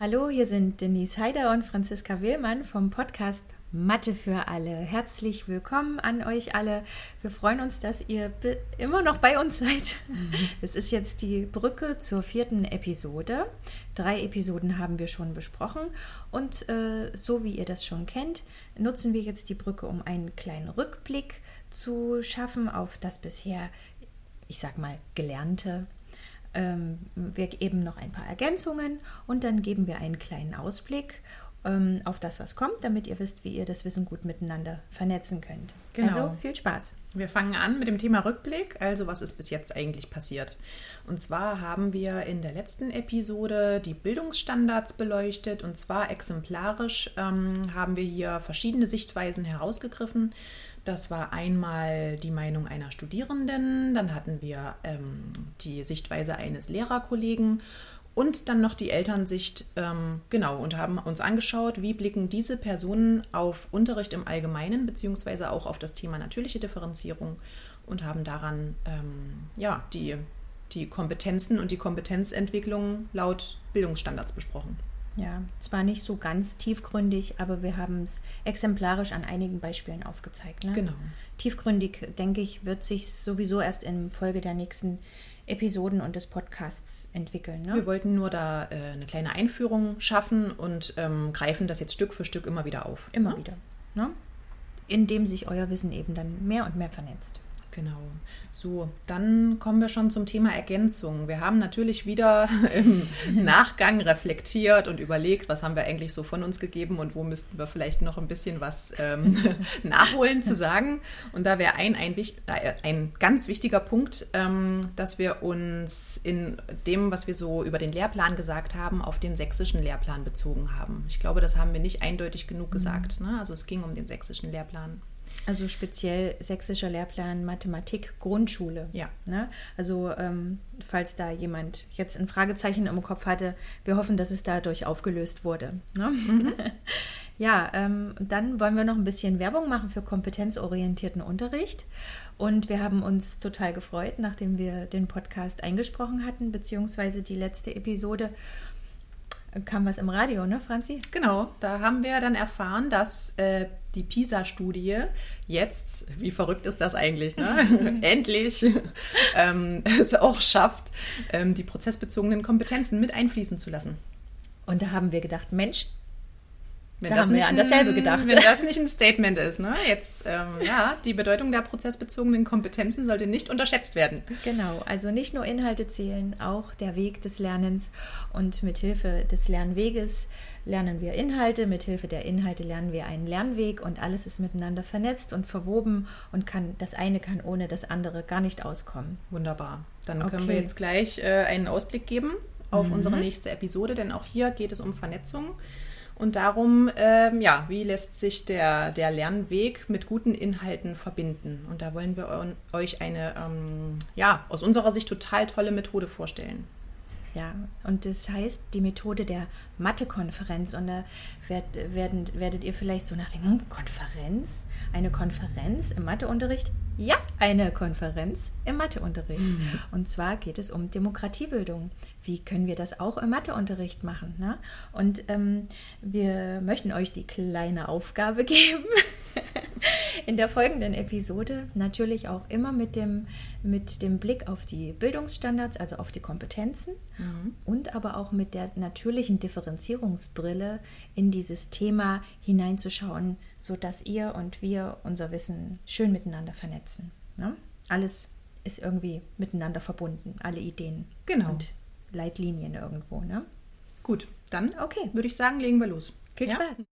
Hallo, hier sind Denise Heider und Franziska Willmann vom Podcast Mathe für alle. Herzlich willkommen an euch alle. Wir freuen uns, dass ihr immer noch bei uns seid. Mhm. Es ist jetzt die Brücke zur vierten Episode. Drei Episoden haben wir schon besprochen und äh, so wie ihr das schon kennt, nutzen wir jetzt die Brücke, um einen kleinen Rückblick zu schaffen auf das bisher, ich sag mal, gelernte ähm, wir geben noch ein paar Ergänzungen und dann geben wir einen kleinen Ausblick ähm, auf das, was kommt, damit ihr wisst, wie ihr das Wissen gut miteinander vernetzen könnt. Genau. Also viel Spaß. Wir fangen an mit dem Thema Rückblick. Also was ist bis jetzt eigentlich passiert? Und zwar haben wir in der letzten Episode die Bildungsstandards beleuchtet und zwar exemplarisch ähm, haben wir hier verschiedene Sichtweisen herausgegriffen das war einmal die Meinung einer Studierenden, dann hatten wir ähm, die Sichtweise eines Lehrerkollegen und dann noch die Elternsicht, ähm, genau, und haben uns angeschaut, wie blicken diese Personen auf Unterricht im Allgemeinen, beziehungsweise auch auf das Thema natürliche Differenzierung und haben daran ähm, ja, die, die Kompetenzen und die Kompetenzentwicklung laut Bildungsstandards besprochen. Ja, zwar nicht so ganz tiefgründig, aber wir haben es exemplarisch an einigen Beispielen aufgezeigt. Ne? Genau. Tiefgründig, denke ich, wird sich sowieso erst in Folge der nächsten Episoden und des Podcasts entwickeln. Ne? Wir wollten nur da äh, eine kleine Einführung schaffen und ähm, greifen das jetzt Stück für Stück immer wieder auf. Immer ne? wieder. Ne? Indem sich euer Wissen eben dann mehr und mehr vernetzt. Genau. So, dann kommen wir schon zum Thema Ergänzung. Wir haben natürlich wieder im Nachgang reflektiert und überlegt, was haben wir eigentlich so von uns gegeben und wo müssten wir vielleicht noch ein bisschen was ähm, nachholen zu sagen. Und da wäre ein, ein, ein, ganz wichtiger Punkt, ähm, dass wir uns in dem, was wir so über den Lehrplan gesagt haben, auf den sächsischen Lehrplan bezogen haben. Ich glaube, das haben wir nicht eindeutig genug gesagt. Ne? Also es ging um den sächsischen Lehrplan. Also speziell sächsischer Lehrplan Mathematik Grundschule. Ja. Ne? Also ähm, falls da jemand jetzt ein Fragezeichen im Kopf hatte, wir hoffen, dass es dadurch aufgelöst wurde. Ne? Mhm. ja, ähm, dann wollen wir noch ein bisschen Werbung machen für kompetenzorientierten Unterricht. Und wir haben uns total gefreut, nachdem wir den Podcast eingesprochen hatten, beziehungsweise die letzte Episode kam was im Radio, ne, Franzi? Genau, da haben wir dann erfahren, dass äh, die PISA-Studie jetzt, wie verrückt ist das eigentlich, ne? endlich ähm, es auch schafft, ähm, die prozessbezogenen Kompetenzen mit einfließen zu lassen. Und da haben wir gedacht, Mensch, wenn da das haben wir an dasselbe gedacht. Wenn das nicht ein Statement ist, ne? Jetzt, ähm, ja, die Bedeutung der prozessbezogenen Kompetenzen sollte nicht unterschätzt werden. Genau, also nicht nur Inhalte zählen, auch der Weg des Lernens und mit Hilfe des Lernweges lernen wir Inhalte, mit Hilfe der Inhalte lernen wir einen Lernweg und alles ist miteinander vernetzt und verwoben und kann das eine kann ohne das andere gar nicht auskommen. Wunderbar. Dann okay. können wir jetzt gleich äh, einen Ausblick geben auf mhm. unsere nächste Episode, denn auch hier geht es um Vernetzung. Und darum, ähm, ja, wie lässt sich der, der Lernweg mit guten Inhalten verbinden? Und da wollen wir euch eine, ähm, ja, aus unserer Sicht total tolle Methode vorstellen. Ja, und das heißt die Methode der Mathe-Konferenz. Und da werd, werden, werdet ihr vielleicht so nachdenken, hm, Konferenz? Eine Konferenz im Matheunterricht? Ja, eine Konferenz im Matheunterricht. Mhm. Und zwar geht es um Demokratiebildung. Wie können wir das auch im Matheunterricht machen? Ne? Und ähm, wir möchten euch die kleine Aufgabe geben, in der folgenden Episode natürlich auch immer mit dem, mit dem Blick auf die Bildungsstandards, also auf die Kompetenzen mhm. und aber auch mit der natürlichen Differenzierungsbrille in dieses Thema hineinzuschauen, sodass ihr und wir unser Wissen schön miteinander vernetzen. Ne? Alles ist irgendwie miteinander verbunden, alle Ideen genau. und Leitlinien irgendwo. Ne? Gut, dann okay, würde ich sagen, legen wir los. Viel ja? Spaß.